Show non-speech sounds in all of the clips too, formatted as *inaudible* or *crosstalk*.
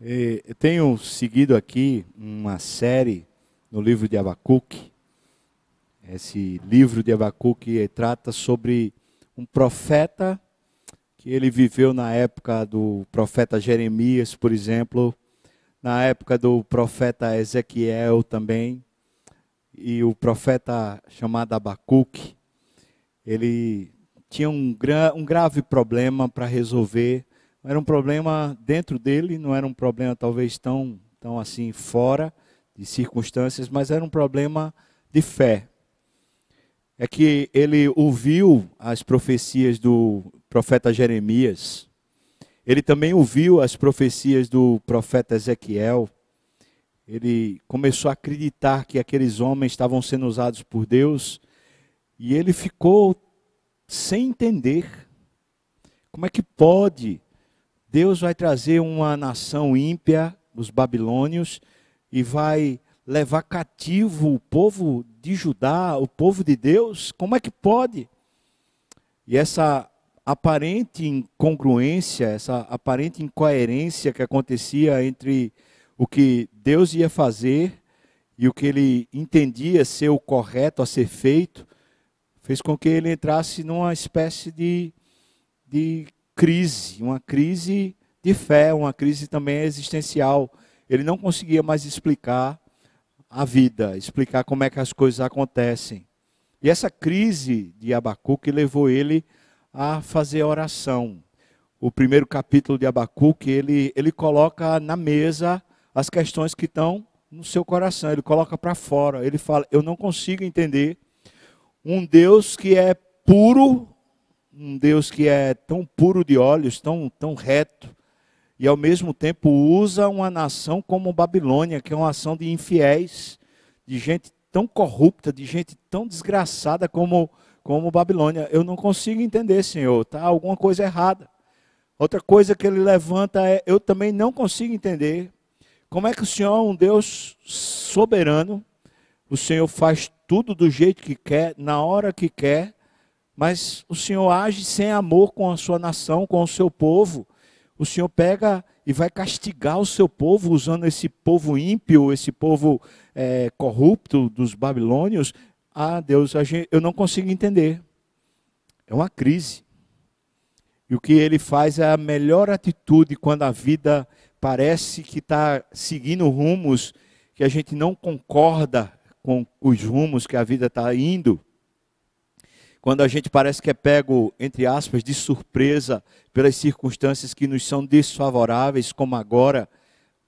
Eu tenho seguido aqui uma série no livro de Abacuque. Esse livro de Abacuque trata sobre um profeta que ele viveu na época do profeta Jeremias, por exemplo, na época do profeta Ezequiel também, e o profeta chamado Abacuque. Ele tinha um, gra um grave problema para resolver era um problema dentro dele, não era um problema talvez tão, tão assim fora de circunstâncias, mas era um problema de fé. É que ele ouviu as profecias do profeta Jeremias, ele também ouviu as profecias do profeta Ezequiel, ele começou a acreditar que aqueles homens estavam sendo usados por Deus, e ele ficou sem entender. Como é que pode Deus vai trazer uma nação ímpia, os babilônios, e vai levar cativo o povo de Judá, o povo de Deus? Como é que pode? E essa aparente incongruência, essa aparente incoerência que acontecia entre o que Deus ia fazer e o que ele entendia ser o correto a ser feito, fez com que ele entrasse numa espécie de, de crise, uma crise de fé, uma crise também existencial. Ele não conseguia mais explicar a vida, explicar como é que as coisas acontecem. E essa crise de Abacuque levou ele a fazer oração. O primeiro capítulo de Abacuque, ele, ele coloca na mesa as questões que estão no seu coração, ele coloca para fora. Ele fala: Eu não consigo entender um Deus que é puro um Deus que é tão puro de olhos, tão, tão reto, e ao mesmo tempo usa uma nação como Babilônia, que é uma ação de infiéis, de gente tão corrupta, de gente tão desgraçada como, como Babilônia. Eu não consigo entender, Senhor, tá alguma coisa errada. Outra coisa que ele levanta é: eu também não consigo entender como é que o Senhor é um Deus soberano, o Senhor faz tudo do jeito que quer, na hora que quer, mas o Senhor age sem amor com a sua nação, com o seu povo. O Senhor pega e vai castigar o seu povo, usando esse povo ímpio, esse povo é, corrupto dos babilônios. Ah, Deus, eu não consigo entender. É uma crise. E o que ele faz é a melhor atitude quando a vida parece que está seguindo rumos que a gente não concorda com os rumos que a vida está indo. Quando a gente parece que é pego, entre aspas, de surpresa pelas circunstâncias que nos são desfavoráveis, como agora,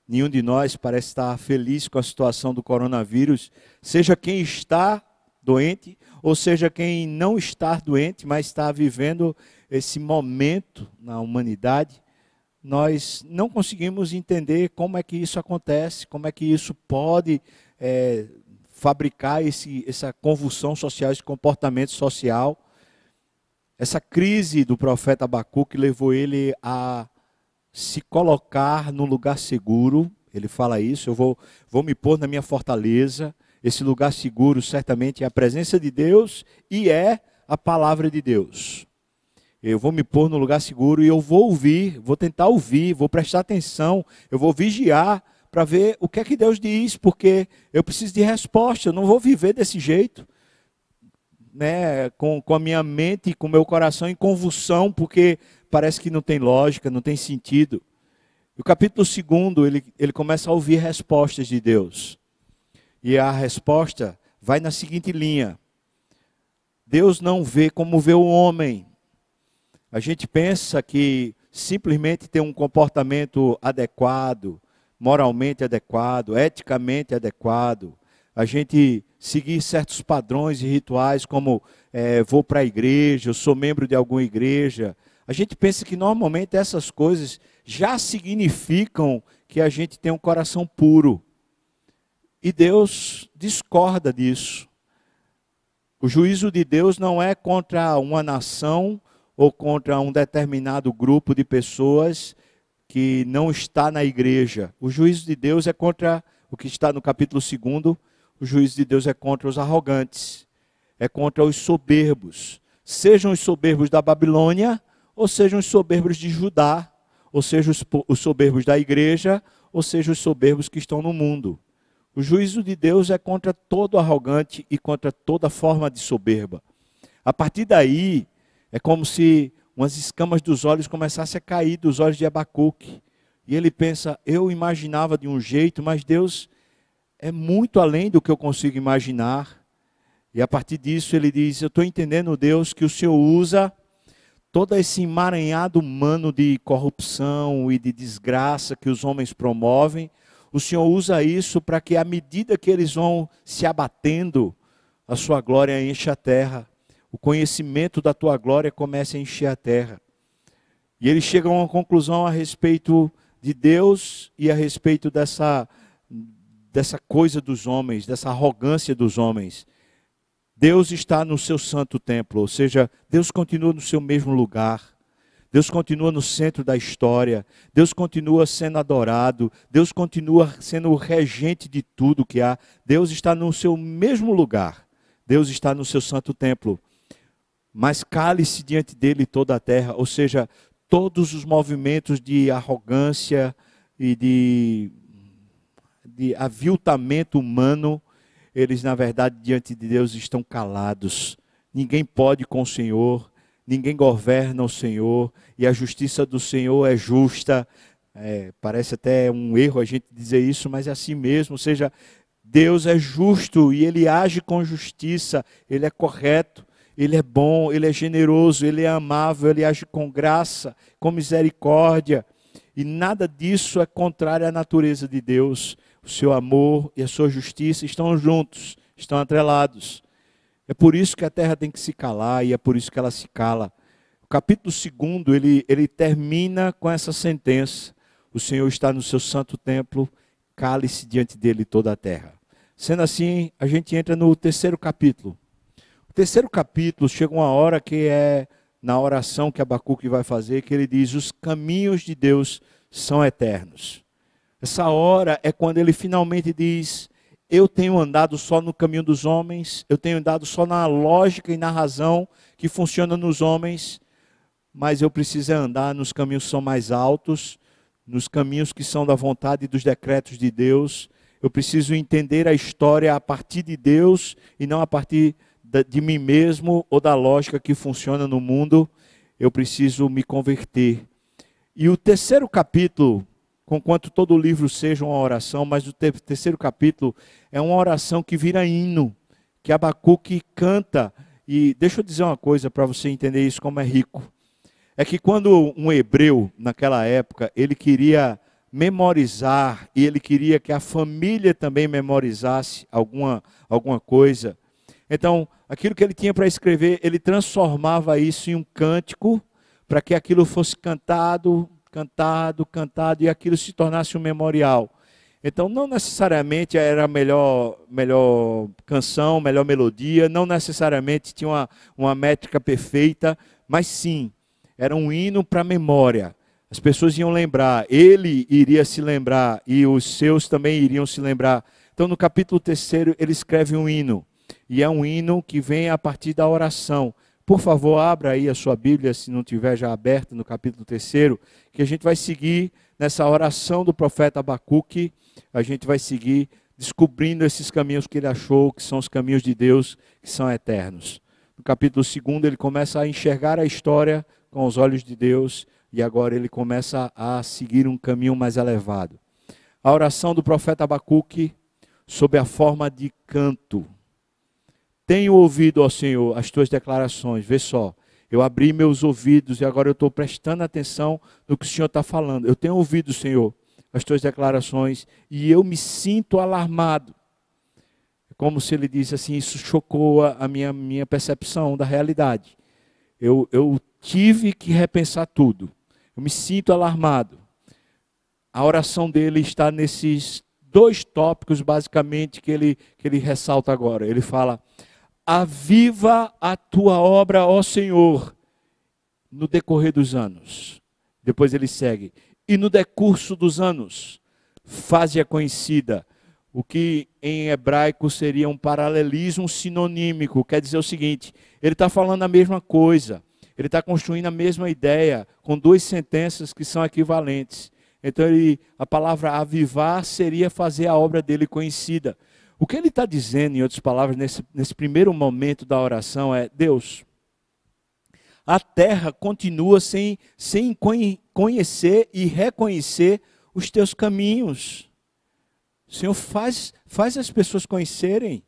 nenhum de nós parece estar feliz com a situação do coronavírus, seja quem está doente, ou seja quem não está doente, mas está vivendo esse momento na humanidade, nós não conseguimos entender como é que isso acontece, como é que isso pode é, fabricar esse, essa convulsão social, esse comportamento social. Essa crise do profeta Abacuque levou ele a se colocar num lugar seguro. Ele fala isso, eu vou, vou me pôr na minha fortaleza. Esse lugar seguro certamente é a presença de Deus e é a palavra de Deus. Eu vou me pôr no lugar seguro e eu vou ouvir, vou tentar ouvir, vou prestar atenção, eu vou vigiar para ver o que é que Deus diz, porque eu preciso de resposta, eu não vou viver desse jeito, né, com, com a minha mente e com o meu coração em convulsão, porque parece que não tem lógica, não tem sentido. O capítulo 2, ele, ele começa a ouvir respostas de Deus. E a resposta vai na seguinte linha: Deus não vê como vê o homem. A gente pensa que simplesmente ter um comportamento adequado, moralmente adequado, eticamente adequado, a gente seguir certos padrões e rituais, como é, vou para a igreja, eu sou membro de alguma igreja. A gente pensa que normalmente essas coisas já significam que a gente tem um coração puro. E Deus discorda disso. O juízo de Deus não é contra uma nação ou contra um determinado grupo de pessoas que não está na igreja. O juízo de Deus é contra o que está no capítulo 2, o juízo de Deus é contra os arrogantes, é contra os soberbos. Sejam os soberbos da Babilônia, ou sejam os soberbos de Judá, ou sejam os, os soberbos da igreja, ou seja, os soberbos que estão no mundo. O juízo de Deus é contra todo arrogante e contra toda forma de soberba. A partir daí, é como se umas escamas dos olhos começassem a cair dos olhos de Abacuque. E ele pensa: eu imaginava de um jeito, mas Deus é muito além do que eu consigo imaginar. E a partir disso ele diz: Eu estou entendendo, Deus, que o Senhor usa todo esse emaranhado humano de corrupção e de desgraça que os homens promovem. O Senhor usa isso para que, à medida que eles vão se abatendo, a sua glória enche a terra. O conhecimento da tua glória comece a encher a terra. E ele chega a uma conclusão a respeito de Deus e a respeito dessa, dessa coisa dos homens, dessa arrogância dos homens. Deus está no seu santo templo, ou seja, Deus continua no seu mesmo lugar. Deus continua no centro da história. Deus continua sendo adorado. Deus continua sendo o regente de tudo que há. Deus está no seu mesmo lugar. Deus está no seu santo templo. Mas cale-se diante dele toda a terra, ou seja, todos os movimentos de arrogância e de, de aviltamento humano eles na verdade diante de Deus estão calados. Ninguém pode com o Senhor, ninguém governa o Senhor, e a justiça do Senhor é justa. É, parece até um erro a gente dizer isso, mas é assim mesmo. Ou seja, Deus é justo e ele age com justiça, ele é correto, ele é bom, ele é generoso, ele é amável, ele age com graça, com misericórdia. E nada disso é contrário à natureza de Deus o seu amor e a sua justiça estão juntos, estão atrelados. É por isso que a terra tem que se calar e é por isso que ela se cala. O capítulo 2, ele, ele termina com essa sentença. O Senhor está no seu santo templo, cale-se diante dele toda a terra. Sendo assim, a gente entra no terceiro capítulo. Terceiro capítulo chega uma hora que é na oração que Abacuque vai fazer, que ele diz: Os caminhos de Deus são eternos. Essa hora é quando ele finalmente diz: Eu tenho andado só no caminho dos homens, eu tenho andado só na lógica e na razão que funciona nos homens, mas eu preciso andar nos caminhos que são mais altos, nos caminhos que são da vontade e dos decretos de Deus. Eu preciso entender a história a partir de Deus e não a partir mim mesmo ou da lógica que funciona no mundo. Eu preciso me converter. E o terceiro capítulo conquanto todo o livro seja uma oração, mas o terceiro capítulo é uma oração que vira hino, que Abacuque canta. E deixa eu dizer uma coisa para você entender isso como é rico. É que quando um hebreu, naquela época, ele queria memorizar e ele queria que a família também memorizasse alguma, alguma coisa. Então, aquilo que ele tinha para escrever, ele transformava isso em um cântico, para que aquilo fosse cantado, cantado, cantado, e aquilo se tornasse um memorial. Então, não necessariamente era a melhor, melhor canção, melhor melodia, não necessariamente tinha uma, uma métrica perfeita, mas sim, era um hino para a memória. As pessoas iam lembrar, ele iria se lembrar e os seus também iriam se lembrar. Então, no capítulo 3, ele escreve um hino, e é um hino que vem a partir da oração. Por favor, abra aí a sua Bíblia, se não tiver já aberta, no capítulo 3, que a gente vai seguir nessa oração do profeta Abacuque, a gente vai seguir descobrindo esses caminhos que ele achou, que são os caminhos de Deus, que são eternos. No capítulo 2, ele começa a enxergar a história com os olhos de Deus, e agora ele começa a seguir um caminho mais elevado. A oração do profeta Abacuque, sob a forma de canto. Tenho ouvido, ó Senhor, as tuas declarações. Vê só, eu abri meus ouvidos e agora eu estou prestando atenção no que o Senhor está falando. Eu tenho ouvido, Senhor, as tuas declarações e eu me sinto alarmado. É como se ele disse assim: Isso chocou a minha, minha percepção da realidade. Eu, eu tive que repensar tudo. Eu me sinto alarmado. A oração dele está nesses dois tópicos, basicamente, que ele, que ele ressalta agora. Ele fala aviva a tua obra, ó Senhor, no decorrer dos anos. Depois ele segue, e no decurso dos anos, faze-a conhecida. O que em hebraico seria um paralelismo sinonímico, quer dizer o seguinte: ele está falando a mesma coisa, ele está construindo a mesma ideia, com duas sentenças que são equivalentes. Então ele, a palavra avivar seria fazer a obra dele conhecida. O que ele está dizendo, em outras palavras, nesse, nesse primeiro momento da oração é: Deus, a terra continua sem, sem conhecer e reconhecer os teus caminhos. Senhor, faz, faz as pessoas conhecerem.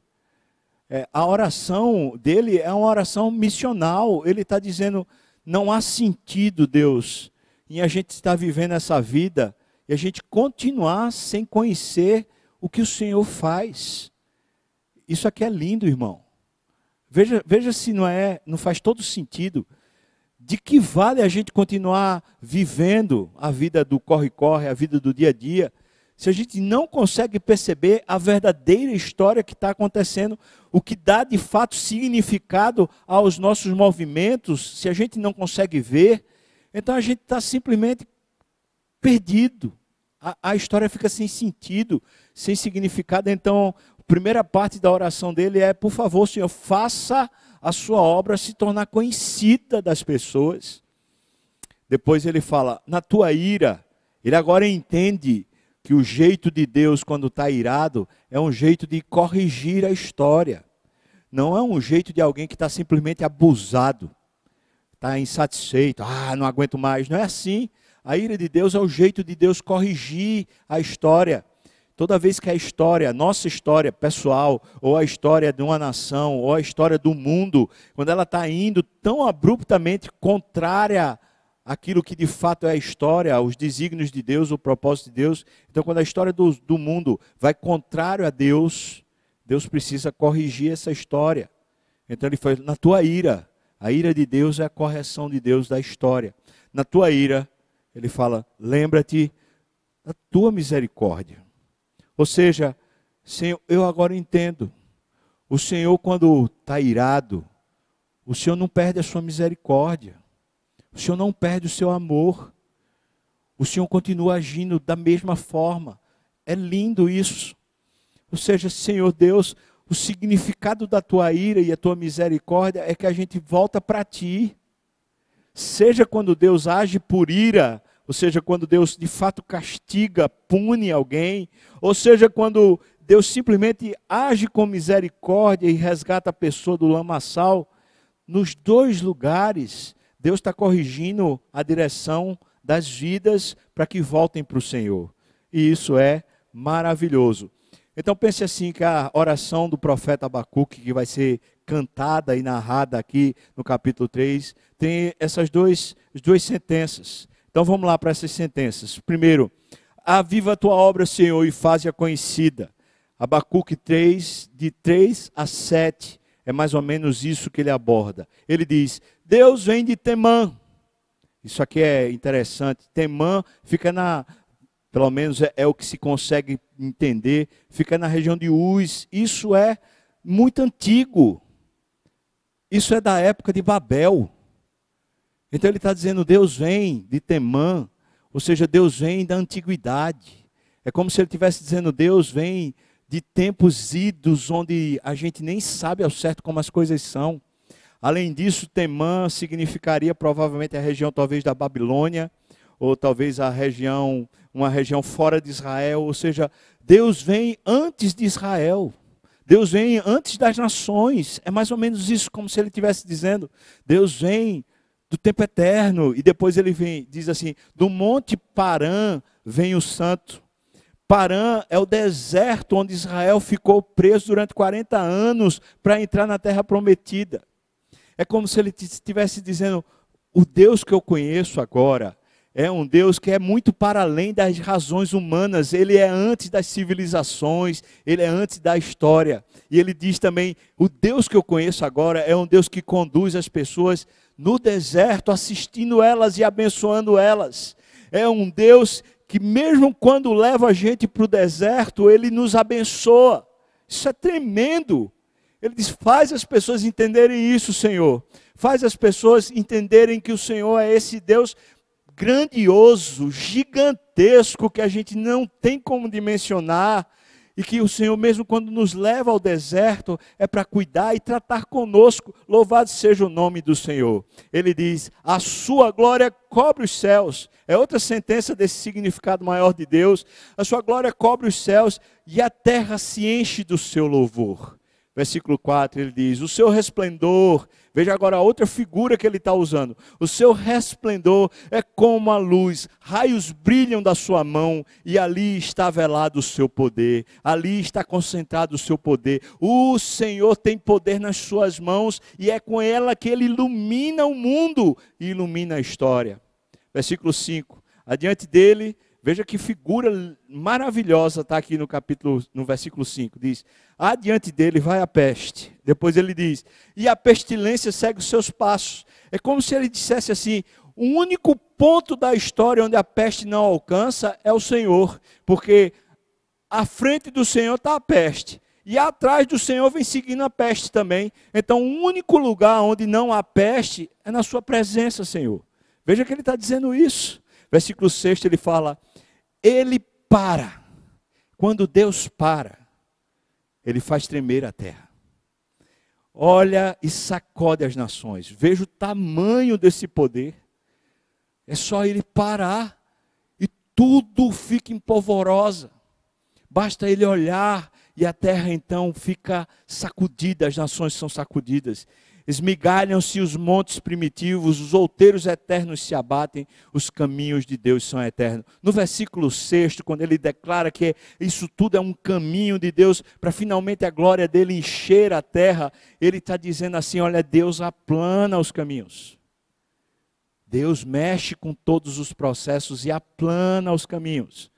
É, a oração dele é uma oração missional. Ele está dizendo: não há sentido, Deus, em a gente estar vivendo essa vida e a gente continuar sem conhecer o que o Senhor faz. Isso aqui é lindo, irmão. Veja, veja se não é, não faz todo sentido. De que vale a gente continuar vivendo a vida do corre-corre, a vida do dia a dia, se a gente não consegue perceber a verdadeira história que está acontecendo, o que dá de fato significado aos nossos movimentos, se a gente não consegue ver, então a gente está simplesmente perdido. A, a, história fica sem sentido, sem significado. Então, a primeira parte da oração dele é: por favor, Senhor, faça a sua obra se tornar conhecida das pessoas. Depois ele fala: na tua ira, ele agora entende que o jeito de Deus, quando está irado, é um jeito de corrigir a história. Não é um jeito de alguém que está simplesmente abusado está insatisfeito, ah, não aguento mais. Não é assim. A ira de Deus é o jeito de Deus corrigir a história. Toda vez que a história, a nossa história pessoal, ou a história de uma nação, ou a história do mundo, quando ela está indo tão abruptamente contrária àquilo que de fato é a história, os desígnios de Deus, o propósito de Deus, então quando a história do, do mundo vai contrário a Deus, Deus precisa corrigir essa história. Então ele foi na tua ira, a ira de Deus é a correção de Deus da história. Na tua ira, ele fala: lembra-te da tua misericórdia. Ou seja, Senhor, eu agora entendo. O Senhor, quando está irado, o Senhor não perde a sua misericórdia. O Senhor não perde o seu amor. O Senhor continua agindo da mesma forma. É lindo isso. Ou seja, Senhor Deus, o significado da tua ira e a tua misericórdia é que a gente volta para ti. Seja quando Deus age por ira, ou seja, quando Deus de fato castiga, pune alguém, ou seja, quando Deus simplesmente age com misericórdia e resgata a pessoa do lamaçal, nos dois lugares, Deus está corrigindo a direção das vidas para que voltem para o Senhor. E isso é maravilhoso. Então pense assim que a oração do profeta Abacuque, que vai ser cantada e narrada aqui no capítulo 3, tem essas duas, duas sentenças. Então vamos lá para essas sentenças. Primeiro, aviva a tua obra, Senhor, e faz-a conhecida. Abacuque 3, de 3 a 7, é mais ou menos isso que ele aborda. Ele diz: Deus vem de Temã. Isso aqui é interessante. Temã fica na, pelo menos é, é, o que se consegue entender, fica na região de Uz. Isso é muito antigo. Isso é da época de Babel. Então ele está dizendo: Deus vem de Temã, ou seja, Deus vem da antiguidade. É como se ele estivesse dizendo: Deus vem de tempos idos, onde a gente nem sabe ao certo como as coisas são. Além disso, Temã significaria provavelmente a região talvez da Babilônia, ou talvez a região uma região fora de Israel, ou seja, Deus vem antes de Israel. Deus vem antes das nações. É mais ou menos isso, como se ele estivesse dizendo: Deus vem do tempo eterno. E depois ele vem, diz assim: do monte Parã vem o santo. Parã é o deserto onde Israel ficou preso durante 40 anos para entrar na terra prometida. É como se ele estivesse dizendo: o Deus que eu conheço agora é um Deus que é muito para além das razões humanas, ele é antes das civilizações, ele é antes da história. E ele diz também: o Deus que eu conheço agora é um Deus que conduz as pessoas no deserto, assistindo elas e abençoando elas. É um Deus que, mesmo quando leva a gente para o deserto, ele nos abençoa. Isso é tremendo. Ele diz: faz as pessoas entenderem isso, Senhor. Faz as pessoas entenderem que o Senhor é esse Deus grandioso, gigantesco, que a gente não tem como dimensionar. e que o Senhor, mesmo quando nos leva ao deserto, é para cuidar e tratar conosco. Louvado seja o nome do Senhor. Ele diz: A sua glória cobre os céus. É outra sentença desse significado maior de Deus. A sua glória cobre os céus e a terra se enche do seu louvor. Versículo 4 ele diz: O seu resplendor Veja agora a outra figura que ele está usando. O seu resplendor é como a luz, raios brilham da sua mão, e ali está velado o seu poder, ali está concentrado o seu poder. O Senhor tem poder nas suas mãos, e é com ela que ele ilumina o mundo e ilumina a história. Versículo 5: Adiante dele Veja que figura maravilhosa está aqui no capítulo, no versículo 5. Diz: Adiante dele vai a peste. Depois ele diz: E a pestilência segue os seus passos. É como se ele dissesse assim: o único ponto da história onde a peste não alcança é o Senhor, porque à frente do Senhor está a peste. E atrás do Senhor vem seguindo a peste também. Então, o único lugar onde não há peste é na Sua presença, Senhor. Veja que ele está dizendo isso. Versículo 6 ele fala: ele para. Quando Deus para, ele faz tremer a terra. Olha e sacode as nações. Veja o tamanho desse poder. É só ele parar e tudo fica empolvorosa. Basta ele olhar e a terra então fica sacudida, as nações são sacudidas. Esmigalham-se os montes primitivos, os outeiros eternos se abatem, os caminhos de Deus são eternos. No versículo 6, quando ele declara que isso tudo é um caminho de Deus, para finalmente a glória dele encher a terra, ele está dizendo assim: olha, Deus aplana os caminhos. Deus mexe com todos os processos e aplana os caminhos.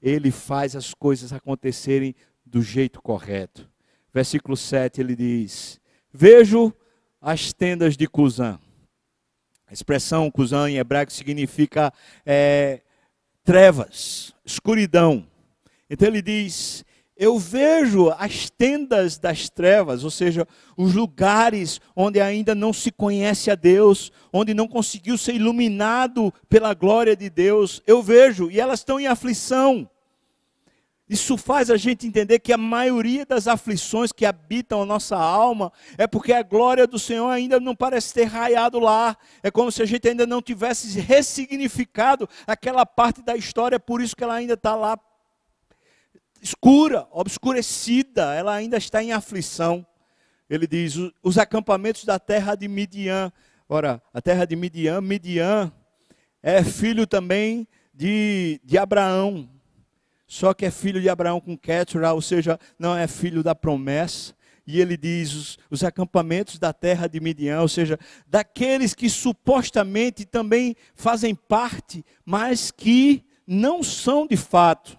Ele faz as coisas acontecerem do jeito correto. Versículo 7 ele diz: Vejo as tendas de Cusã. A expressão Cusã em hebraico significa é, trevas, escuridão. Então ele diz: Eu vejo as tendas das trevas, ou seja, os lugares onde ainda não se conhece a Deus, onde não conseguiu ser iluminado pela glória de Deus. Eu vejo, e elas estão em aflição. Isso faz a gente entender que a maioria das aflições que habitam a nossa alma é porque a glória do Senhor ainda não parece ter raiado lá. É como se a gente ainda não tivesse ressignificado aquela parte da história, por isso que ela ainda está lá escura, obscurecida, ela ainda está em aflição. Ele diz: os acampamentos da terra de Midian. Ora, a terra de Midian, Midian é filho também de, de Abraão só que é filho de Abraão com Keturah, ou seja, não é filho da promessa. E ele diz os, os, acampamentos da terra de Midian, ou seja, daqueles que supostamente também fazem parte, mas que não são de fato.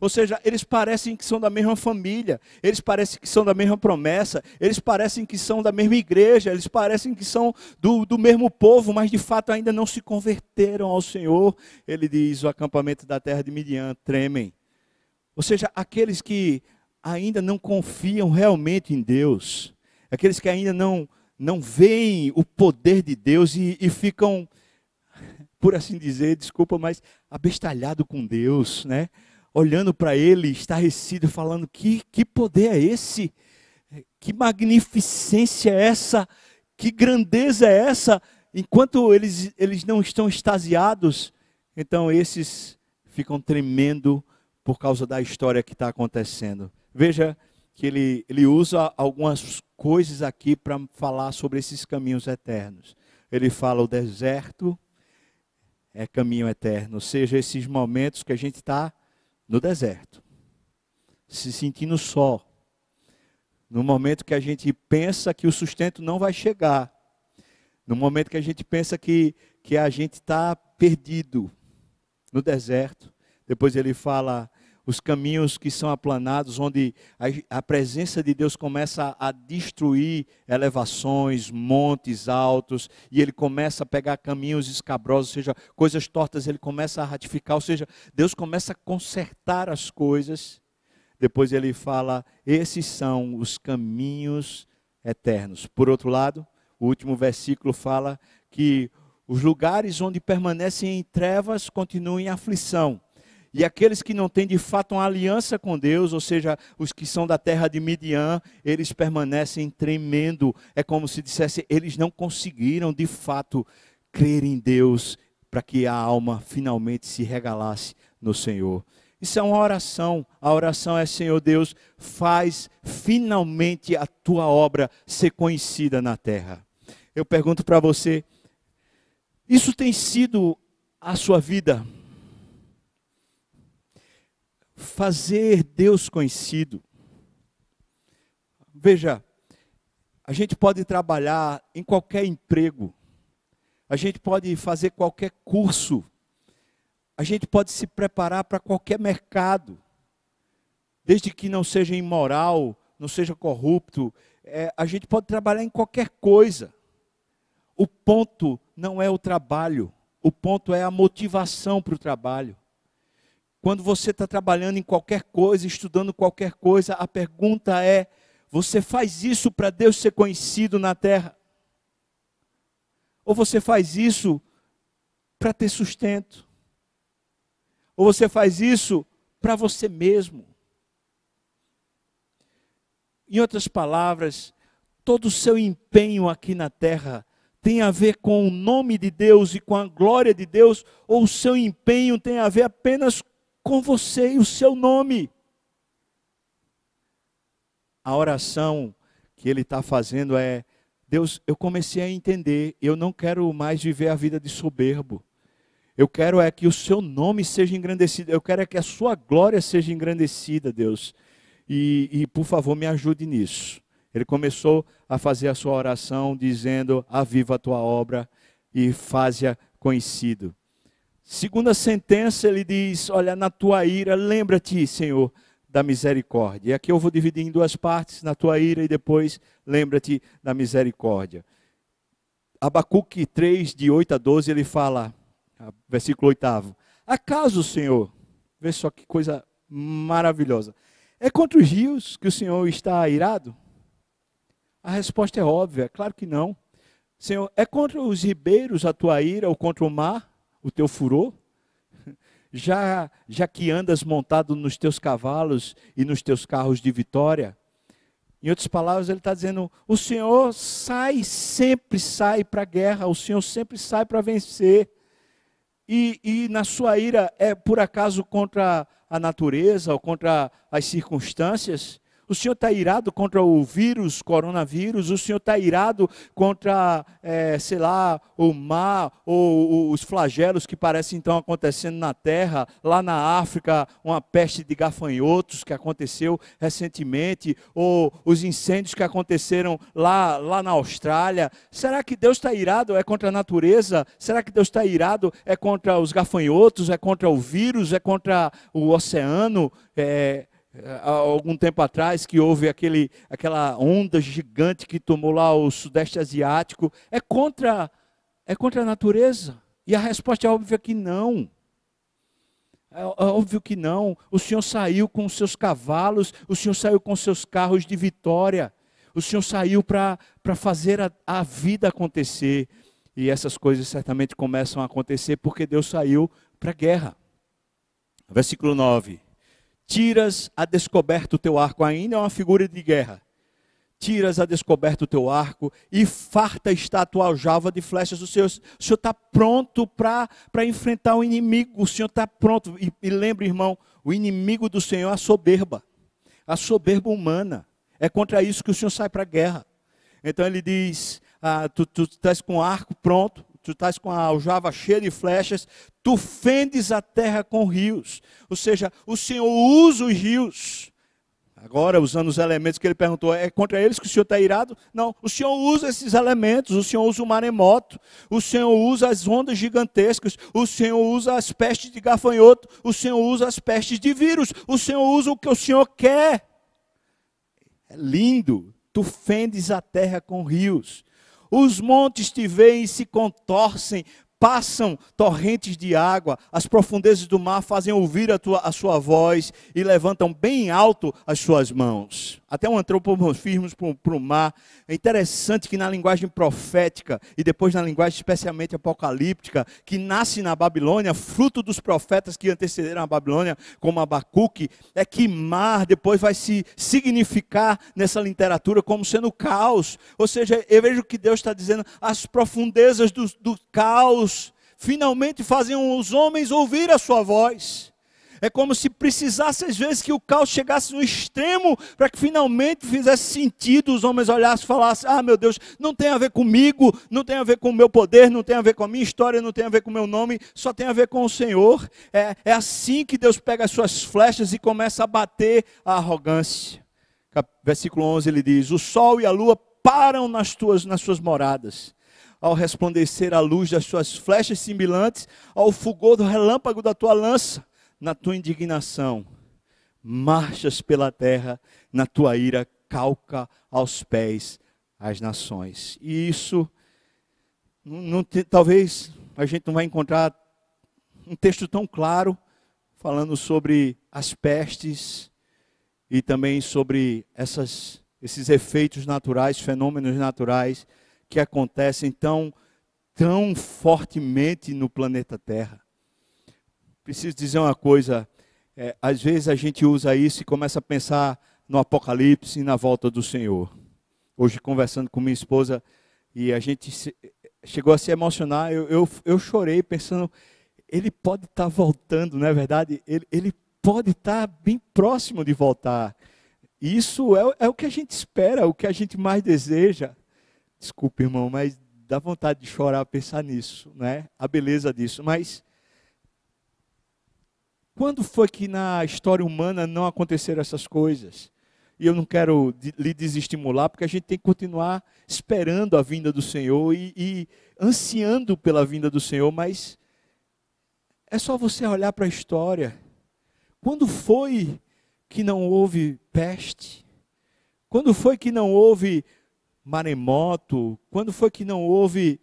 Ou seja, eles parecem que são da mesma família, eles parecem que são da mesma promessa, eles parecem que são da mesma igreja, eles parecem que são do, do mesmo povo, mas de fato ainda não se converteram ao Senhor. Ele diz: o acampamento da terra de Midian tremem. Ou seja, aqueles que ainda não confiam realmente em Deus, aqueles que ainda não, não veem o poder de Deus e, e ficam, *laughs* por assim dizer, desculpa, mas abestalhado com Deus, né? Olhando para ele, estarrecido, falando: que, que poder é esse? Que magnificência é essa? Que grandeza é essa? Enquanto eles, eles não estão extasiados, então esses ficam tremendo por causa da história que está acontecendo. Veja que ele, ele usa algumas coisas aqui para falar sobre esses caminhos eternos. Ele fala: o deserto é caminho eterno, ou seja, esses momentos que a gente está no deserto, se sentindo só, no momento que a gente pensa que o sustento não vai chegar, no momento que a gente pensa que, que a gente está perdido no deserto. Depois ele fala os caminhos que são aplanados, onde a, a, presença de Deus começa a, a destruir elevações, montes altos, e ele começa a pegar caminhos escabrosos, ou seja, coisas tortas, ele começa a ratificar, ou seja, Deus começa a consertar as coisas. Depois ele fala: esses são os caminhos eternos. Por outro lado, o último versículo fala que os lugares onde permanecem em trevas continuam em aflição E aqueles que não têm de fato uma aliança com Deus, ou seja, os que são da terra de Midian, eles permanecem tremendo. É como se dissesse, eles não conseguiram de fato crer em Deus para que a alma finalmente se regalasse no Senhor. Isso é uma oração. A oração é: Senhor Deus, faz finalmente a tua obra ser conhecida na terra. Eu pergunto para você: isso tem sido a sua vida? Fazer Deus conhecido. Veja, a gente pode trabalhar em qualquer emprego, a gente pode fazer qualquer curso, a gente pode se preparar para qualquer mercado, desde que não seja imoral, não seja corrupto, é, a gente pode trabalhar em qualquer coisa. O ponto não é o trabalho, o ponto é a motivação para o trabalho. Quando você está trabalhando em qualquer coisa, estudando qualquer coisa, a pergunta é: você faz isso para Deus ser conhecido na terra? Ou você faz isso para ter sustento? Ou você faz isso para você mesmo? Em outras palavras, todo o seu empenho aqui na terra tem a ver com o nome de Deus e com a glória de Deus, ou o seu empenho tem a ver apenas com você e o seu nome. A oração que ele está fazendo é: Deus, eu comecei a entender, eu não quero mais viver a vida de soberbo. Eu quero é que o seu nome seja engrandecido, eu quero é que a sua glória seja engrandecida, Deus. E, e por favor, me ajude nisso. Ele começou a fazer a sua oração dizendo: Aviva a tua obra e faze-a conhecido. Segunda sentença, ele diz: Olha, na tua ira, lembra-te, Senhor, da misericórdia. E aqui eu vou dividir em duas partes: na tua ira e depois lembra-te da misericórdia. Abacuque 3, de 8 a 12, ele fala, versículo 8: Acaso, Senhor, vê só que coisa maravilhosa, é contra os rios que o Senhor está irado? A resposta é óbvia, claro que não. Senhor, é contra os ribeiros a tua ira ou contra o mar? O teu furor? Já, já que andas montado nos teus cavalos e nos teus carros de vitória? Em outras palavras, ele está dizendo: o Senhor sai, sempre sai para a guerra, o Senhor sempre sai para vencer. E, e na sua ira é por acaso contra a natureza ou contra as circunstâncias? O Senhor está irado contra o vírus, coronavírus? O Senhor está irado contra, é, sei lá, o mar ou os flagelos que parecem então acontecendo na terra, lá na África, uma peste de gafanhotos que aconteceu recentemente, ou os incêndios que aconteceram lá, lá na Austrália? Será que Deus está irado? É contra a natureza? Será que Deus está irado? É contra os gafanhotos? É contra o vírus? É contra o oceano? É, há algum tempo atrás que houve aquele, aquela onda gigante que tomou lá o sudeste asiático, é contra é contra a natureza? E a resposta é óbvia que não. É, é óbvio que não. O Senhor saiu com os seus cavalos, o Senhor saiu com os seus carros de vitória. O Senhor saiu para fazer a, a vida acontecer. E essas coisas certamente começam a acontecer porque Deus saiu para a guerra. Versículo 9 tiras a descoberto o teu arco, ainda é uma figura de guerra. Tiras a descoberto o teu arco e farta está a tua aljava de flechas. O Senhor está pronto para enfrentar o inimigo. O Senhor está pronto. E, e lembre, irmão, o inimigo do Senhor é a soberba. A soberba humana. É contra isso que o Senhor sai para a guerra. Então ele diz: ah, tu, tu estás com o arco pronto, tu estás com a aljava cheia de flechas, tu fendes a terra com rios. Ou seja, o Senhor usa os rios. Agora, usando os elementos que ele perguntou, é contra eles que o Senhor está irado? Não, o Senhor usa esses elementos, o Senhor usa o maremoto, o Senhor usa as ondas gigantescas, o Senhor usa as pestes de gafanhoto, o Senhor usa as pestes de vírus, o Senhor usa o que o Senhor quer. É lindo, tu fendes a terra com rios. Os montes te veem e se contorcem passam torrentes de água, as profundezas do mar fazem ouvir a, tua, a sua voz e levantam bem alto as suas mãos. Até um antropomorfismo para o mar. É interessante que na linguagem profética e depois na linguagem especialmente apocalíptica, que nasce na Babilônia, fruto dos profetas que antecederam a Babilônia, como Abacuque, é que mar depois vai se significar nessa literatura como sendo caos. Ou seja, eu vejo que Deus está dizendo as profundezas do, do caos finalmente fazem os homens ouvir a sua voz. É como se precisasse, às vezes, que o caos chegasse no extremo para que finalmente fizesse sentido os homens olhassem e falassem: Ah, meu Deus, não tem a ver comigo, não tem a ver com o meu poder, não tem a ver com a minha história, não tem a ver com o meu nome, só tem a ver com o Senhor. É, é assim que Deus pega as suas flechas e começa a bater a arrogância. Versículo 11 ele diz: O sol e a lua param nas, tuas, nas suas moradas ao resplandecer a luz das suas flechas similantes ao fulgor do relâmpago da tua lança na tua indignação, marchas pela terra, na tua ira, calca aos pés as nações. E isso, não, talvez a gente não vai encontrar um texto tão claro falando sobre as pestes e também sobre essas, esses efeitos naturais, fenômenos naturais que acontecem tão, tão fortemente no planeta Terra preciso dizer uma coisa. É, às vezes a gente usa isso e começa a pensar no Apocalipse e na volta do Senhor. Hoje, conversando com minha esposa, e a gente se, chegou a se emocionar, eu, eu, eu chorei pensando, ele pode estar tá voltando, não é verdade? Ele, ele pode estar tá bem próximo de voltar. Isso é, é o que a gente espera, o que a gente mais deseja. Desculpe, irmão, mas dá vontade de chorar pensar nisso, né? A beleza disso. Mas quando foi que na história humana não aconteceram essas coisas? E eu não quero lhe desestimular, porque a gente tem que continuar esperando a vinda do Senhor e, e ansiando pela vinda do Senhor, mas é só você olhar para a história. Quando foi que não houve peste? Quando foi que não houve maremoto? Quando foi que não houve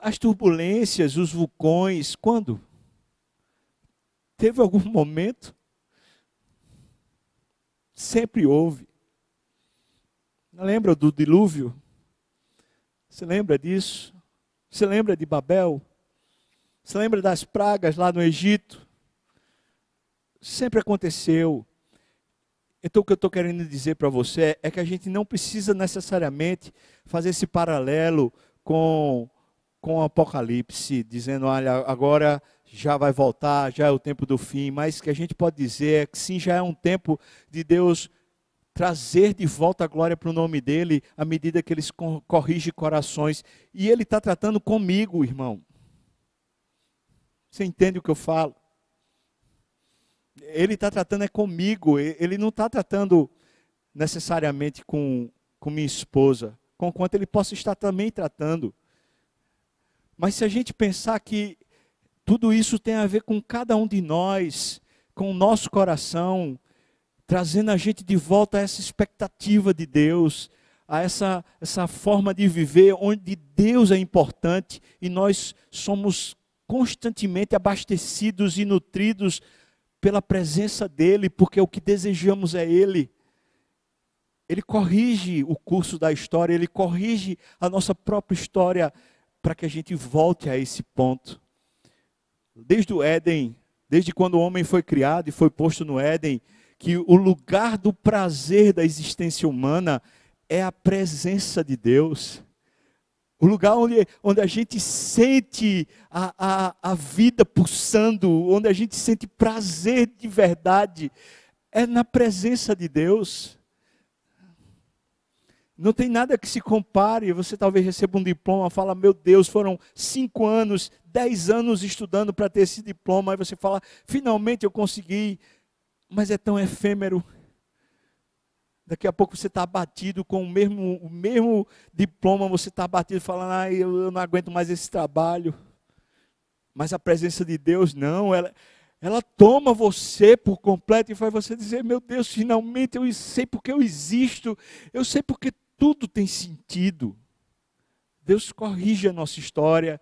as turbulências, os vulcões? Quando? Teve algum *laughs* momento? Sempre houve. Lembra do dilúvio? Você lembra disso? Você lembra de Babel? Você lembra das pragas lá no Egito? Sempre aconteceu. Então, o que eu estou querendo dizer para você é que a gente não precisa necessariamente fazer esse paralelo com, com o Apocalipse, dizendo: olha, agora já vai voltar, já é o tempo do fim, mas que a gente pode dizer é que sim, já é um tempo de Deus trazer de volta a glória para o nome dele, à medida que ele corrige corações. E ele está tratando comigo, irmão. Você entende o que eu falo? Ele está tratando é comigo, ele não está tratando necessariamente com, com minha esposa, com quanto ele possa estar também tratando. Mas se a gente pensar que tudo isso tem a ver com cada um de nós, com o nosso coração, trazendo a gente de volta a essa expectativa de Deus, a essa, essa forma de viver onde Deus é importante e nós somos constantemente abastecidos e nutridos pela presença dEle, porque o que desejamos é Ele. Ele corrige o curso da história, ele corrige a nossa própria história para que a gente volte a esse ponto desde o Éden, desde quando o homem foi criado e foi posto no Éden, que o lugar do prazer da existência humana é a presença de Deus. O lugar onde, onde a gente sente a, a, a vida pulsando, onde a gente sente prazer de verdade, é na presença de Deus. Não tem nada que se compare. Você talvez receba um diploma, fala, meu Deus, foram cinco anos, dez anos estudando para ter esse diploma. Aí você fala, finalmente eu consegui. Mas é tão efêmero. Daqui a pouco você está abatido com o mesmo, o mesmo diploma, você está abatido falando, ah, eu, eu não aguento mais esse trabalho. Mas a presença de Deus não, ela, ela toma você por completo e faz você dizer: Meu Deus, finalmente eu sei porque eu existo, eu sei porque tudo tem sentido. Deus corrige a nossa história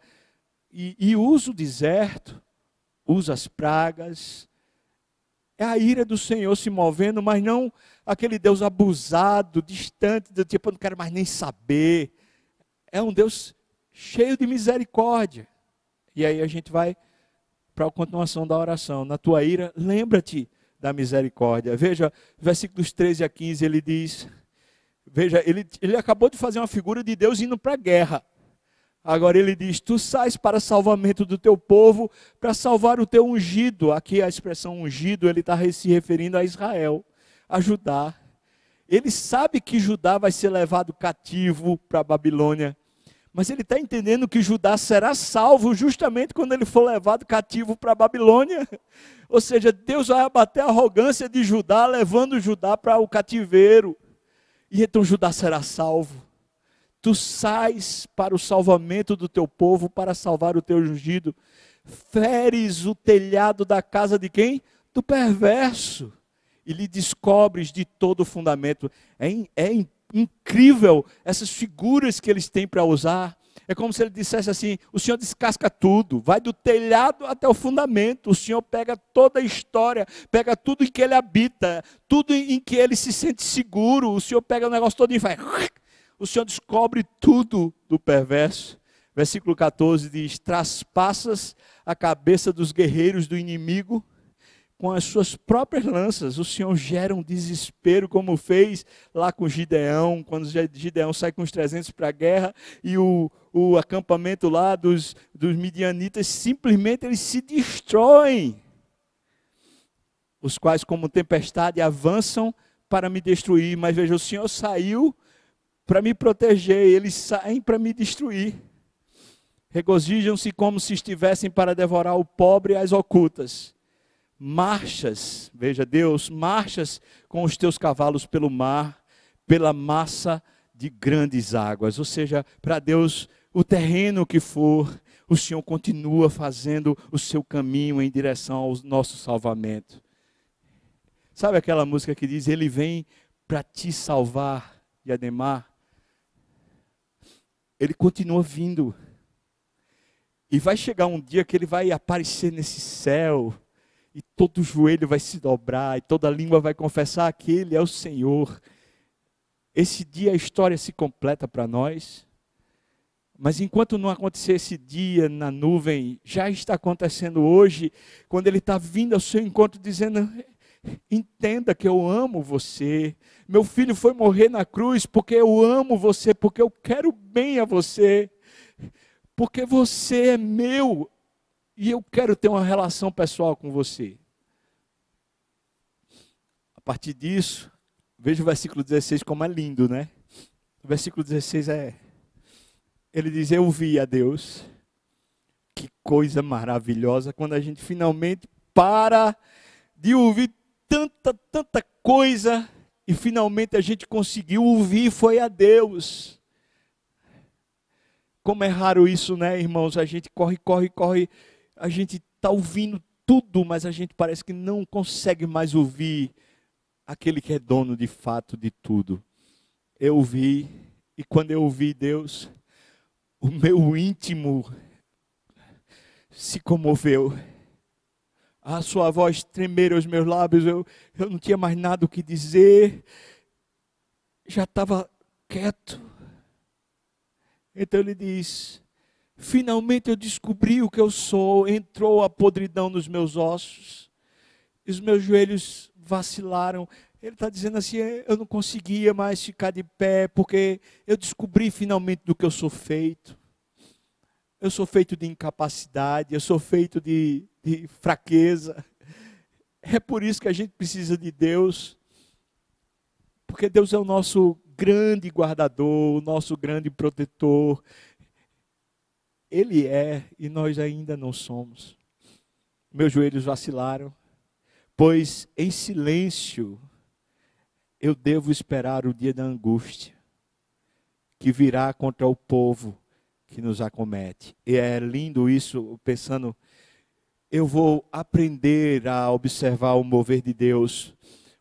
e, e usa o deserto, usa as pragas. É a ira do Senhor se movendo, mas não aquele Deus abusado, distante, do tipo, eu não quero mais nem saber. É um Deus cheio de misericórdia. E aí a gente vai para a continuação da oração. Na tua ira, lembra-te da misericórdia. Veja, versículos 13 a 15, ele diz: Veja, ele, ele acabou de fazer uma figura de Deus indo para a guerra. Agora ele diz: Tu sais para salvamento do teu povo, para salvar o teu ungido. Aqui a expressão ungido, ele está se referindo a Israel, a Judá. Ele sabe que Judá vai ser levado cativo para a Babilônia. Mas ele está entendendo que Judá será salvo justamente quando ele for levado cativo para a Babilônia. *laughs* Ou seja, Deus vai abater a arrogância de Judá, levando Judá para o cativeiro. E então Judá será salvo. Tu sais para o salvamento do teu povo, para salvar o teu ungido. Feres o telhado da casa de quem? Do perverso. E lhe descobres de todo o fundamento. É, é incrível essas figuras que eles têm para usar. É como se ele dissesse assim: o Senhor descasca tudo, vai do telhado até o fundamento. O Senhor pega toda a história, pega tudo em que ele habita, tudo em que ele se sente seguro. O Senhor pega o negócio todo e faz. O Senhor descobre tudo do perverso. Versículo 14 diz: Traspassas a cabeça dos guerreiros do inimigo com as suas próprias lanças. O Senhor gera um desespero, como fez lá com Gideão, quando Gideão sai com os 300 para a guerra e o, o acampamento lá dos, dos midianitas, simplesmente eles se destroem. Os quais, como tempestade, avançam para me destruir. Mas veja, o Senhor saiu para me proteger, eles saem para me destruir. Regozijam-se como se estivessem para devorar o pobre e as ocultas marchas, veja Deus, marchas com os teus cavalos pelo mar, pela massa de grandes águas. Ou seja, para Deus, o terreno que for, o Senhor continua fazendo o seu caminho em direção ao nosso salvamento. Sabe aquela música que diz: Ele vem para te salvar, e Ademar? Ele continua vindo. E vai chegar um dia que ele vai aparecer nesse céu e todo joelho vai se dobrar, e toda língua vai confessar que Ele é o Senhor. Esse dia a história se completa para nós. Mas enquanto não acontecer esse dia na nuvem, já está acontecendo hoje, quando Ele está vindo ao seu encontro dizendo: Entenda que eu amo você. Meu filho foi morrer na cruz porque eu amo você, porque eu quero bem a você, porque você é meu. E eu quero ter uma relação pessoal com você. A partir disso, veja o versículo 16 como é lindo, né? O versículo 16 é. Ele diz: Eu vi a Deus. Que coisa maravilhosa quando a gente finalmente para de ouvir tanta, tanta coisa e finalmente a gente conseguiu ouvir foi a Deus. Como é raro isso, né, irmãos? A gente corre, corre, corre a gente está ouvindo tudo, mas a gente parece que não consegue mais ouvir aquele que é dono de fato de tudo. Eu ouvi, e quando eu ouvi Deus, o meu íntimo se comoveu. A sua voz tremer os meus lábios, eu, eu não tinha mais nada o que dizer, já estava quieto. Então ele diz: Finalmente eu descobri o que eu sou, entrou a podridão nos meus ossos, os meus joelhos vacilaram. Ele está dizendo assim: é, eu não conseguia mais ficar de pé, porque eu descobri finalmente do que eu sou feito. Eu sou feito de incapacidade, eu sou feito de, de fraqueza. É por isso que a gente precisa de Deus, porque Deus é o nosso grande guardador, o nosso grande protetor. Ele é e nós ainda não somos. Meus joelhos vacilaram, pois em silêncio eu devo esperar o dia da angústia que virá contra o povo que nos acomete. E é lindo isso, pensando, eu vou aprender a observar o mover de Deus,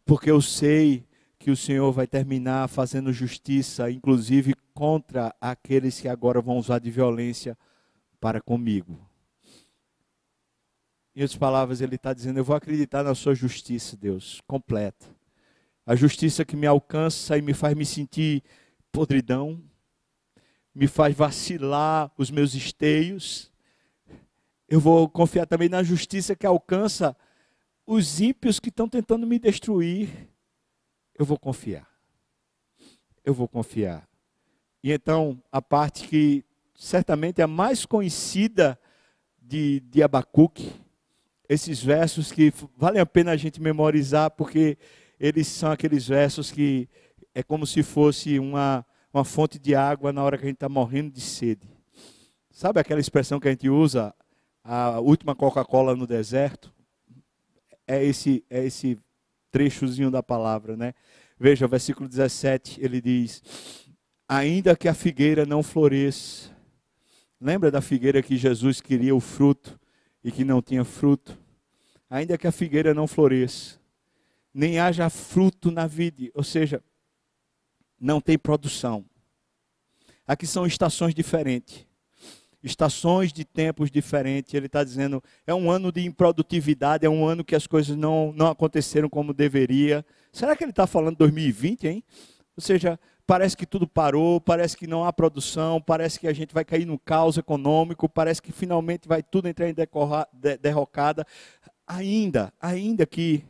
porque eu sei que o Senhor vai terminar fazendo justiça, inclusive contra aqueles que agora vão usar de violência para comigo. Em outras palavras, ele está dizendo: Eu vou acreditar na sua justiça, Deus, completa. A justiça que me alcança e me faz me sentir podridão, me faz vacilar os meus esteios. Eu vou confiar também na justiça que alcança os ímpios que estão tentando me destruir. Eu vou confiar. Eu vou confiar. E então, a parte que certamente a mais conhecida de, de Abacuque, esses versos que vale a pena a gente memorizar, porque eles são aqueles versos que é como se fosse uma, uma fonte de água na hora que a gente está morrendo de sede. Sabe aquela expressão que a gente usa, a última Coca-Cola no deserto? É esse, é esse trechozinho da palavra, né? Veja, versículo 17, ele diz: Ainda que a figueira não floresça, lembra da figueira que Jesus queria o fruto e que não tinha fruto? Ainda que a figueira não floresça, nem haja fruto na vida, ou seja, não tem produção. Aqui são estações diferentes. Estações de tempos diferentes. Ele está dizendo, é um ano de improdutividade, é um ano que as coisas não, não aconteceram como deveria. Será que ele está falando 2020, hein? Ou seja, parece que tudo parou, parece que não há produção, parece que a gente vai cair no caos econômico, parece que finalmente vai tudo entrar em derrocada. Ainda, ainda que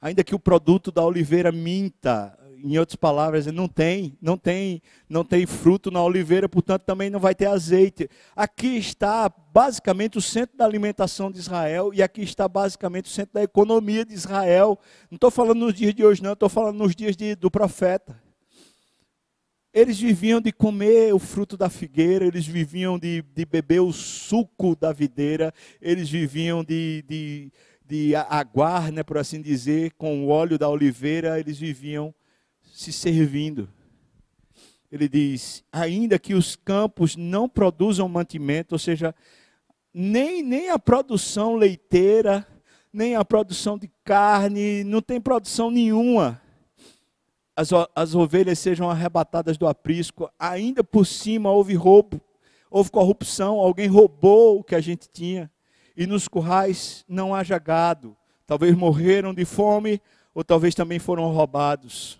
ainda que o produto da oliveira minta, em outras palavras, não tem, não tem, não tem fruto na oliveira, portanto também não vai ter azeite. Aqui está basicamente o centro da alimentação de Israel e aqui está basicamente o centro da economia de Israel. Não estou falando nos dias de hoje, não, estou falando nos dias de, do profeta. Eles viviam de comer o fruto da figueira, eles viviam de, de beber o suco da videira, eles viviam de, de, de aguar, né, por assim dizer, com o óleo da oliveira, eles viviam se servindo. Ele diz: ainda que os campos não produzam mantimento, ou seja, nem, nem a produção leiteira, nem a produção de carne, não tem produção nenhuma. As, as ovelhas sejam arrebatadas do aprisco, ainda por cima houve roubo, houve corrupção, alguém roubou o que a gente tinha, e nos currais não haja gado. Talvez morreram de fome, ou talvez também foram roubados.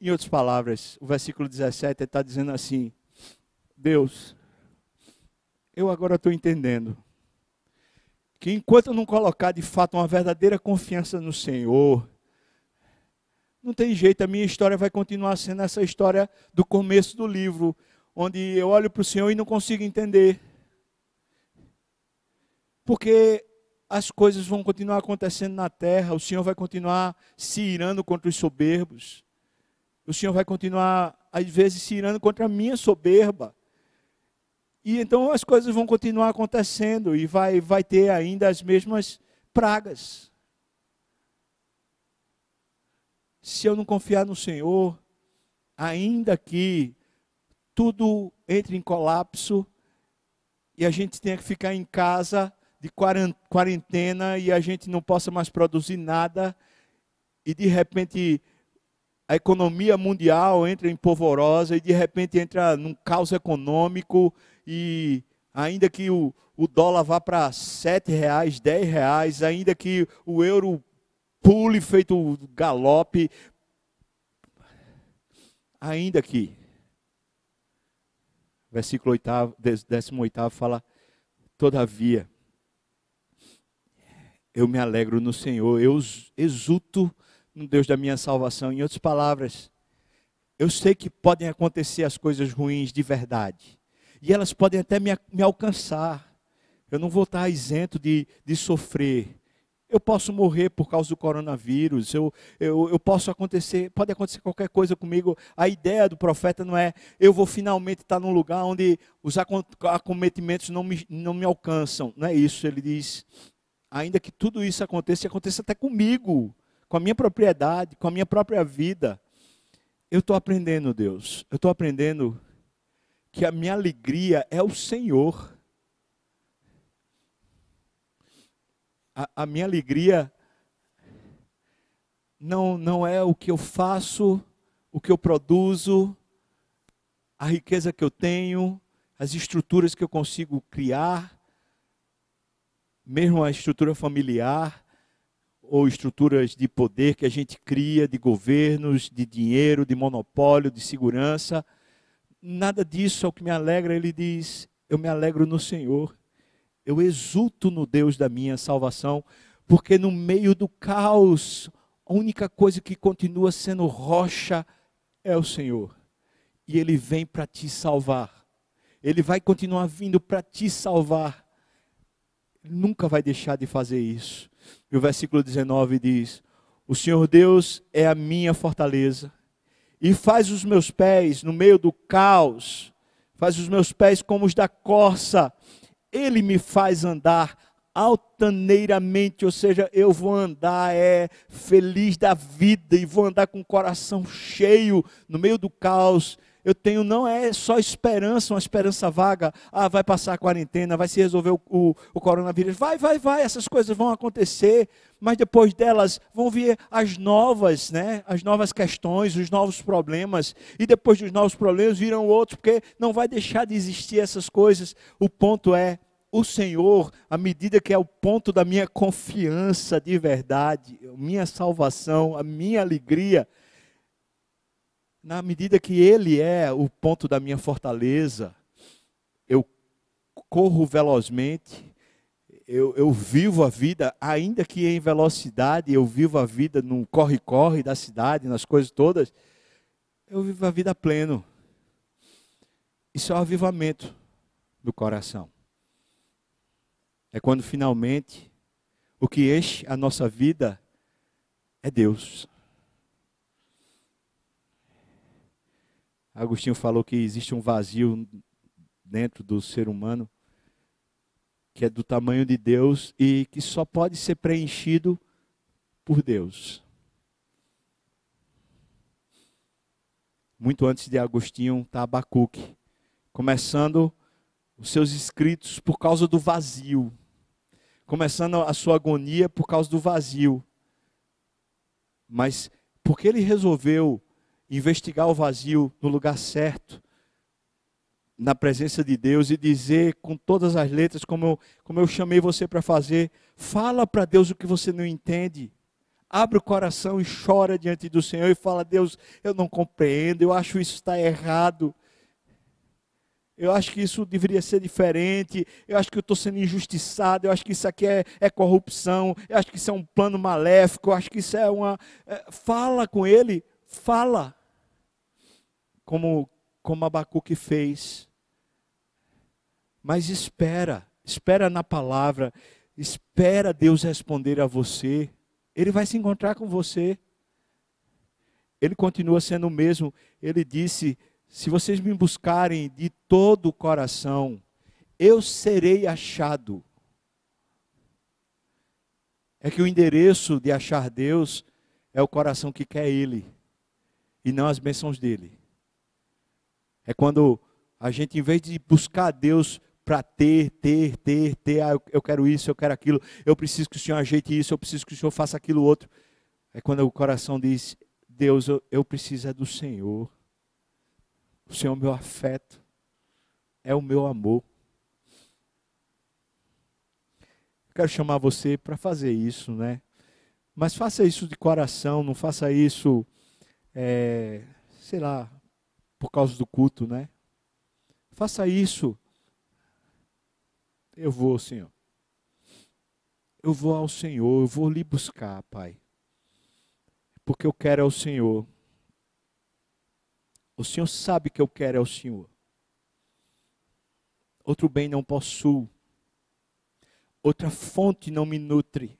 Em outras palavras, o versículo 17 está dizendo assim: Deus, eu agora estou entendendo que enquanto eu não colocar de fato uma verdadeira confiança no Senhor, não tem jeito, a minha história vai continuar sendo essa história do começo do livro, onde eu olho para o Senhor e não consigo entender. Porque as coisas vão continuar acontecendo na terra, o Senhor vai continuar se irando contra os soberbos. O Senhor vai continuar, às vezes, se irando contra a minha soberba. E então as coisas vão continuar acontecendo e vai, vai ter ainda as mesmas pragas. Se eu não confiar no Senhor, ainda que tudo entre em colapso e a gente tenha que ficar em casa de quarentena e a gente não possa mais produzir nada e de repente a economia mundial entra em polvorosa e de repente entra num caos econômico e ainda que o, o dólar vá para sete reais, dez reais, ainda que o euro pule feito galope, ainda que versículo 8, 18 fala, todavia, eu me alegro no Senhor, eu exulto no Deus da minha salvação. Em outras palavras, eu sei que podem acontecer as coisas ruins de verdade. E elas podem até me, me alcançar. Eu não vou estar isento de, de sofrer. Eu posso morrer por causa do coronavírus. Eu, eu, eu posso acontecer, pode acontecer qualquer coisa comigo. A ideia do profeta não é eu vou finalmente estar num lugar onde os acometimentos não me, não me alcançam. Não é isso. Ele diz, ainda que tudo isso aconteça, aconteça até comigo com a minha propriedade, com a minha própria vida. Eu estou aprendendo, Deus, eu estou aprendendo que a minha alegria é o Senhor. A, a, minha alegria não, não é o que eu faço, o que eu produzo, a riqueza que eu tenho, as estruturas que eu consigo criar. mesmo a estrutura familiar ou estruturas de poder que a gente cria, de governos, de dinheiro, de monopólio, de segurança. Nada disso é o que me alegra. Ele diz: Eu me alegro no Senhor. Eu exulto no Deus da minha salvação, porque no meio do caos, a única coisa que continua sendo rocha é o Senhor. E Ele vem para te salvar. Ele vai continuar vindo para te salvar. Nunca vai deixar de fazer isso. E o versículo 19 diz: O Senhor Deus é a minha fortaleza e faz os meus pés no meio do caos, faz os meus pés como os da corça. Ele me faz andar altaneiramente, ou seja, eu vou andar é feliz da vida e vou andar com o coração cheio no meio do caos. Eu tenho não é só esperança, uma esperança vaga. Ah, vai passar a quarentena, vai se resolver o, o, o coronavírus. Vai, vai, vai, essas coisas vão acontecer, mas depois delas vão vir as novas, né? As novas questões, os novos problemas, e depois dos novos problemas virão outros, porque não vai deixar de existir essas coisas. O ponto é o Senhor, à medida que é o ponto da minha confiança de verdade, minha salvação, a minha alegria, na medida que Ele é o ponto da minha fortaleza, eu corro velozmente, eu, eu, vivo a vida, ainda que em velocidade, eu vivo a vida no corre-corre da cidade, nas coisas todas, eu vivo a vida pleno. Isso é o avivamento do coração. É quando finalmente o que enche a nossa vida é Deus. Agostinho falou que existe um vazio dentro do ser humano que é do tamanho de Deus e que só pode ser preenchido por Deus. Muito antes de Agostinho está Abacuque, começando os seus escritos por causa do vazio começando a sua agonia por causa do vazio. Mas porque ele resolveu investigar o vazio no lugar certo, na presença de Deus e dizer com todas as letras, como eu, como eu chamei você para fazer, fala para Deus o que você não entende. Abre o coração e chora diante do Senhor e fala: Deus, eu não compreendo, eu acho isso está errado. Eu acho que isso deveria ser diferente. Eu acho que eu estou sendo injustiçado. Eu acho que isso aqui é, é, corrupção. Eu acho que isso é um plano maléfico. Eu acho que isso é uma. É, fala com ele. Fala. Como, como Abacuque fez. Mas espera. Espera na palavra. Espera Deus responder a você. Ele vai se encontrar com você. Ele continua sendo o mesmo. Ele disse se vocês me buscarem de todo o coração, eu serei achado. É que o endereço de achar Deus é o coração que quer Ele e não as bênçãos dele. É quando a gente, em vez de buscar Deus para ter, ter, ter, ter, ah, eu quero isso, eu quero aquilo, eu preciso que o Senhor ajeite isso, eu preciso que o Senhor faça aquilo outro. É quando o coração diz: Deus, eu, eu preciso é do Senhor. O Senhor é o meu afeto, é o meu amor. Quero chamar você para fazer isso, né? Mas faça isso de coração, não faça isso, é, sei lá, por causa do culto, né? Faça isso. Eu vou, Senhor. Eu vou ao Senhor, eu vou lhe buscar, Pai. Porque eu quero é o Senhor. O Senhor sabe que eu quero é o Senhor. Outro bem não possuo. Outra fonte não me nutre.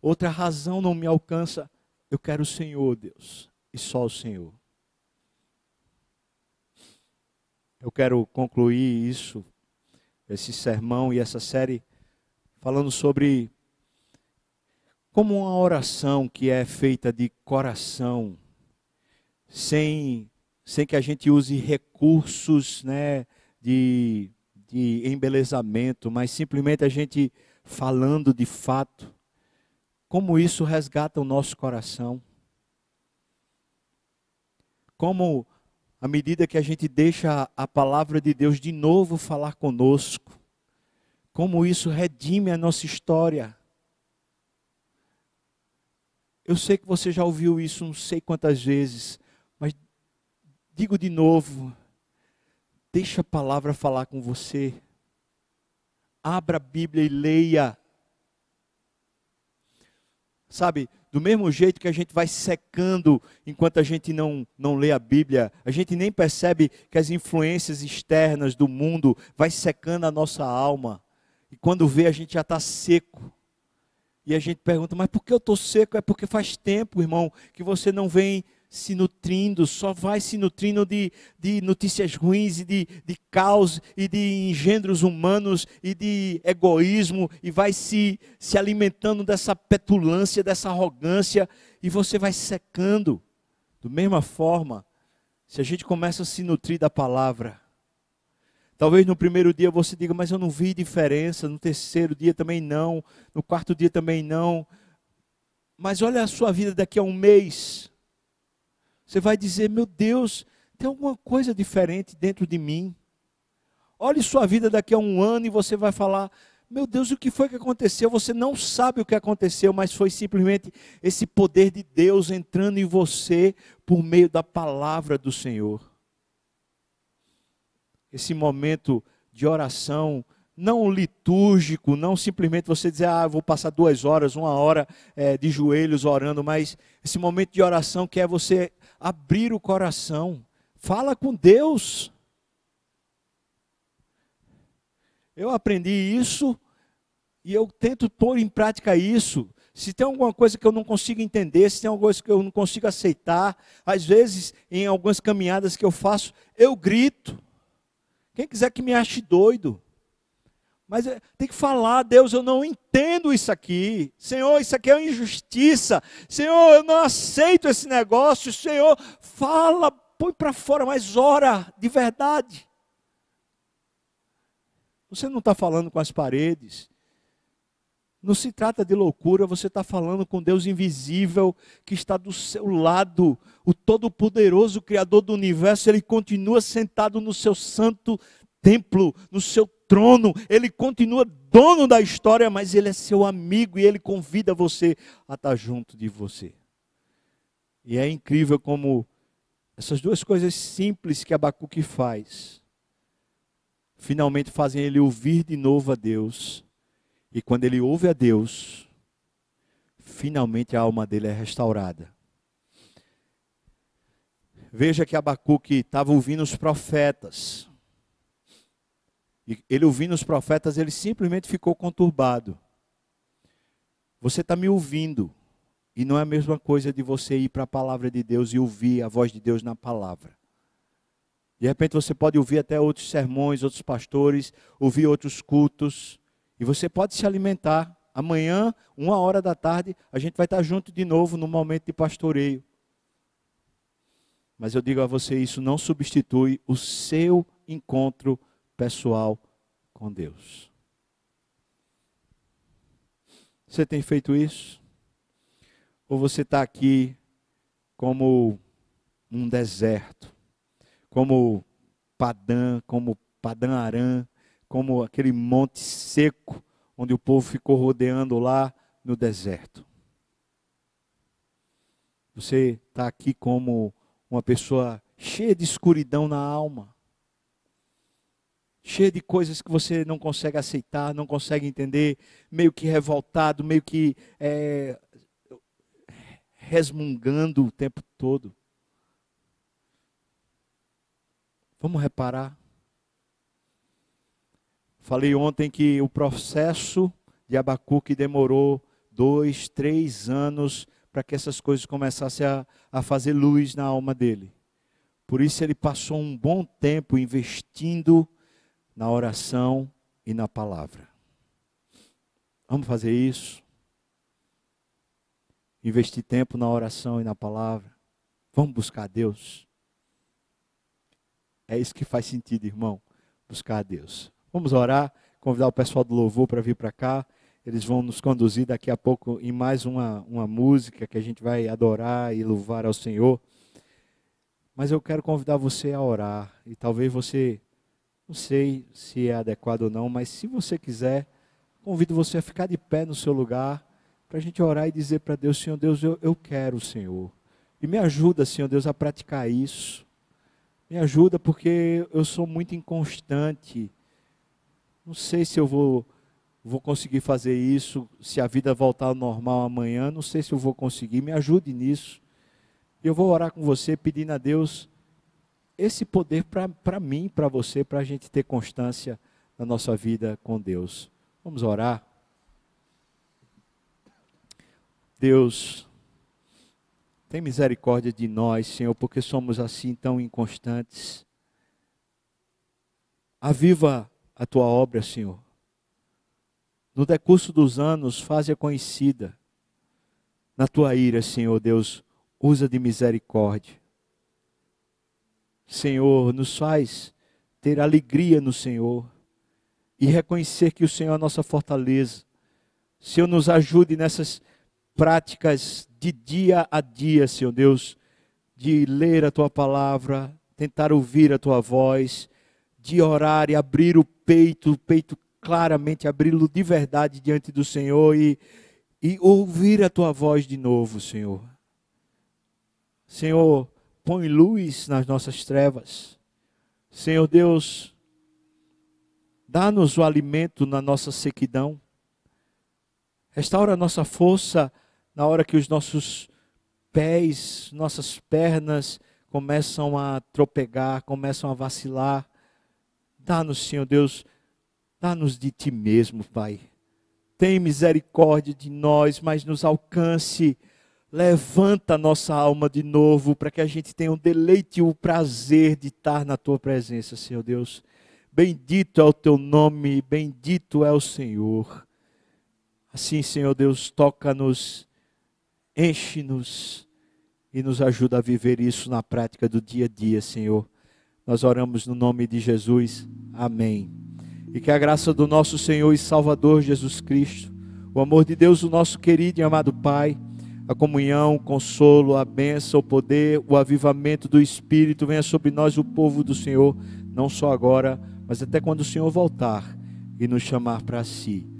Outra razão não me alcança. Eu quero o Senhor, Deus, e só o Senhor. Eu quero concluir isso, esse sermão e essa série, falando sobre como uma oração que é feita de coração, sem sem que a gente use recursos né, de, de embelezamento, mas simplesmente a gente falando de fato, como isso resgata o nosso coração. Como, à medida que a gente deixa a palavra de Deus de novo falar conosco, como isso redime a nossa história. Eu sei que você já ouviu isso não sei quantas vezes, mas digo de novo: deixa a palavra falar com você. Abra a Bíblia e leia. Sabe, do mesmo jeito que a gente vai secando enquanto a gente não, não lê a Bíblia, a gente nem percebe que as influências externas do mundo vai secando a nossa alma. E quando vê, a gente já está seco. E a gente pergunta, mas por que eu estou seco? É porque faz tempo, irmão, que você não vem se nutrindo, só vai se nutrindo de, de notícias ruins e de, de caos e de engendros humanos e de egoísmo e vai se, se alimentando dessa petulância, dessa arrogância e você vai secando. Do mesma forma, se a gente começa a se nutrir da palavra, Talvez no primeiro dia você diga, mas eu não vi diferença. No terceiro dia também não. No quarto dia também não. Mas olha a sua vida daqui a um mês. Você vai dizer, meu Deus, tem alguma coisa diferente dentro de mim. Olhe sua vida daqui a um ano e você vai falar, meu Deus, o que foi que aconteceu? Você não sabe o que aconteceu, mas foi simplesmente esse poder de Deus entrando em você por meio da palavra do Senhor esse momento de oração não litúrgico, não simplesmente você dizer, ah, vou passar duas horas, uma hora é, de joelhos orando, mas esse momento de oração que é você abrir o coração, fala com Deus. Eu aprendi isso e eu tento pôr em prática isso. Se tem alguma coisa que eu não consigo entender, se tem alguma coisa que eu não consigo aceitar, às vezes em algumas caminhadas que eu faço, eu grito. Quem quiser que me ache doido. Mas é, tem que falar, Deus, eu não entendo isso aqui. Senhor, isso aqui é uma injustiça. Senhor, eu não aceito esse negócio. Senhor, fala, põe para fora, mas ora de verdade. Você não está falando com as paredes. Não se trata de loucura, você está falando com Deus invisível que está do seu lado, o Todo-Poderoso, Criador do universo, ele continua sentado no seu santo templo, no seu trono, ele continua dono da história, mas ele é seu amigo e ele convida você a estar junto de você. E é incrível como essas duas coisas simples que Abacuque faz, finalmente fazem ele ouvir de novo a Deus e quando ele ouve a Deus, finalmente a alma dele é restaurada. Veja que Abacuque estava ouvindo os profetas. E ele ouvindo os profetas, ele simplesmente ficou conturbado. Você está me ouvindo. E não é a mesma coisa de você ir para a palavra de Deus e ouvir a voz de Deus na palavra. De repente você pode ouvir até outros sermões, outros pastores, ouvir outros cultos, e você pode se alimentar. Amanhã, uma hora da tarde, a gente vai estar junto de novo no momento de pastoreio. Mas eu digo a você, isso não substitui o seu encontro pessoal com Deus. Você tem feito isso? Ou você está aqui como um deserto, como Padã, como Padã Arã, como aquele monte seco onde o povo ficou rodeando lá no deserto. Você está aqui como uma pessoa cheia de escuridão na alma, cheia de coisas que você não consegue aceitar, não consegue entender, meio que revoltado, meio que é, resmungando o tempo todo. Vamos reparar Falei ontem que o processo de Abacuque demorou dois, três anos para que essas coisas começassem a, a fazer luz na alma dele. Por isso ele passou um bom tempo investindo na oração e na palavra. Vamos fazer isso? Investir tempo na oração e na palavra. Vamos buscar Deus. É isso que faz sentido, irmão. Buscar a Deus. Vamos orar, convidar o pessoal do louvor para vir para cá. Eles vão nos conduzir daqui a pouco em mais uma, uma música que a gente vai adorar e louvar ao Senhor. Mas eu quero convidar você a orar. E talvez você Não sei se é adequado ou não, mas se você quiser, convido você a ficar de pé no seu lugar, para a gente orar e dizer para Deus: Senhor Deus, eu, eu quero o Senhor. E me ajuda, Senhor Deus, a praticar isso. Me ajuda porque eu sou muito inconstante. Não sei se eu vou, vou conseguir fazer isso, se a vida voltar ao normal amanhã, não sei se eu vou conseguir. Me ajude nisso. Eu vou orar com você pedindo a Deus esse poder para mim, para você, para a gente ter constância na nossa vida com Deus. Vamos orar? Deus, tem misericórdia de nós, Senhor, porque somos assim tão inconstantes. Aviva a tua obra, Senhor. No decurso dos anos, faze-a conhecida. Na tua ira, Senhor Deus, usa de misericórdia. Senhor, nos faz ter alegria no Senhor e reconhecer que o Senhor é a nossa fortaleza. Senhor, nos ajude nessas práticas de dia a dia, Senhor Deus, de ler a tua palavra, tentar ouvir a tua voz, de orar e abrir o peito, o peito claramente, abri-lo de verdade diante do Senhor e, e ouvir a tua voz de novo, Senhor. Senhor, põe luz nas nossas trevas. Senhor Deus, dá-nos o alimento na nossa sequidão. Restaura a nossa força na hora que os nossos pés, nossas pernas começam a tropegar, começam a vacilar. Dá-nos, Senhor Deus, dá-nos de ti mesmo, Pai. Tem misericórdia de nós, mas nos alcance Levanta nossa alma de novo para que a gente tenha o deleite e o prazer de estar na tua presença, Senhor Deus. Bendito é o teu nome, bendito é o Senhor. Assim, Senhor Deus, toca-nos, enche-nos e nos ajuda a viver isso na prática do dia a dia, Senhor. Nós oramos no nome de Jesus. Amém. E que a graça do nosso Senhor e Salvador Jesus Cristo, o amor de Deus, o nosso querido e amado Pai, a comunhão, o consolo, a bênção, o poder, o avivamento do Espírito venha sobre nós, o povo do Senhor, não só agora, mas até quando o Senhor voltar e nos chamar para si.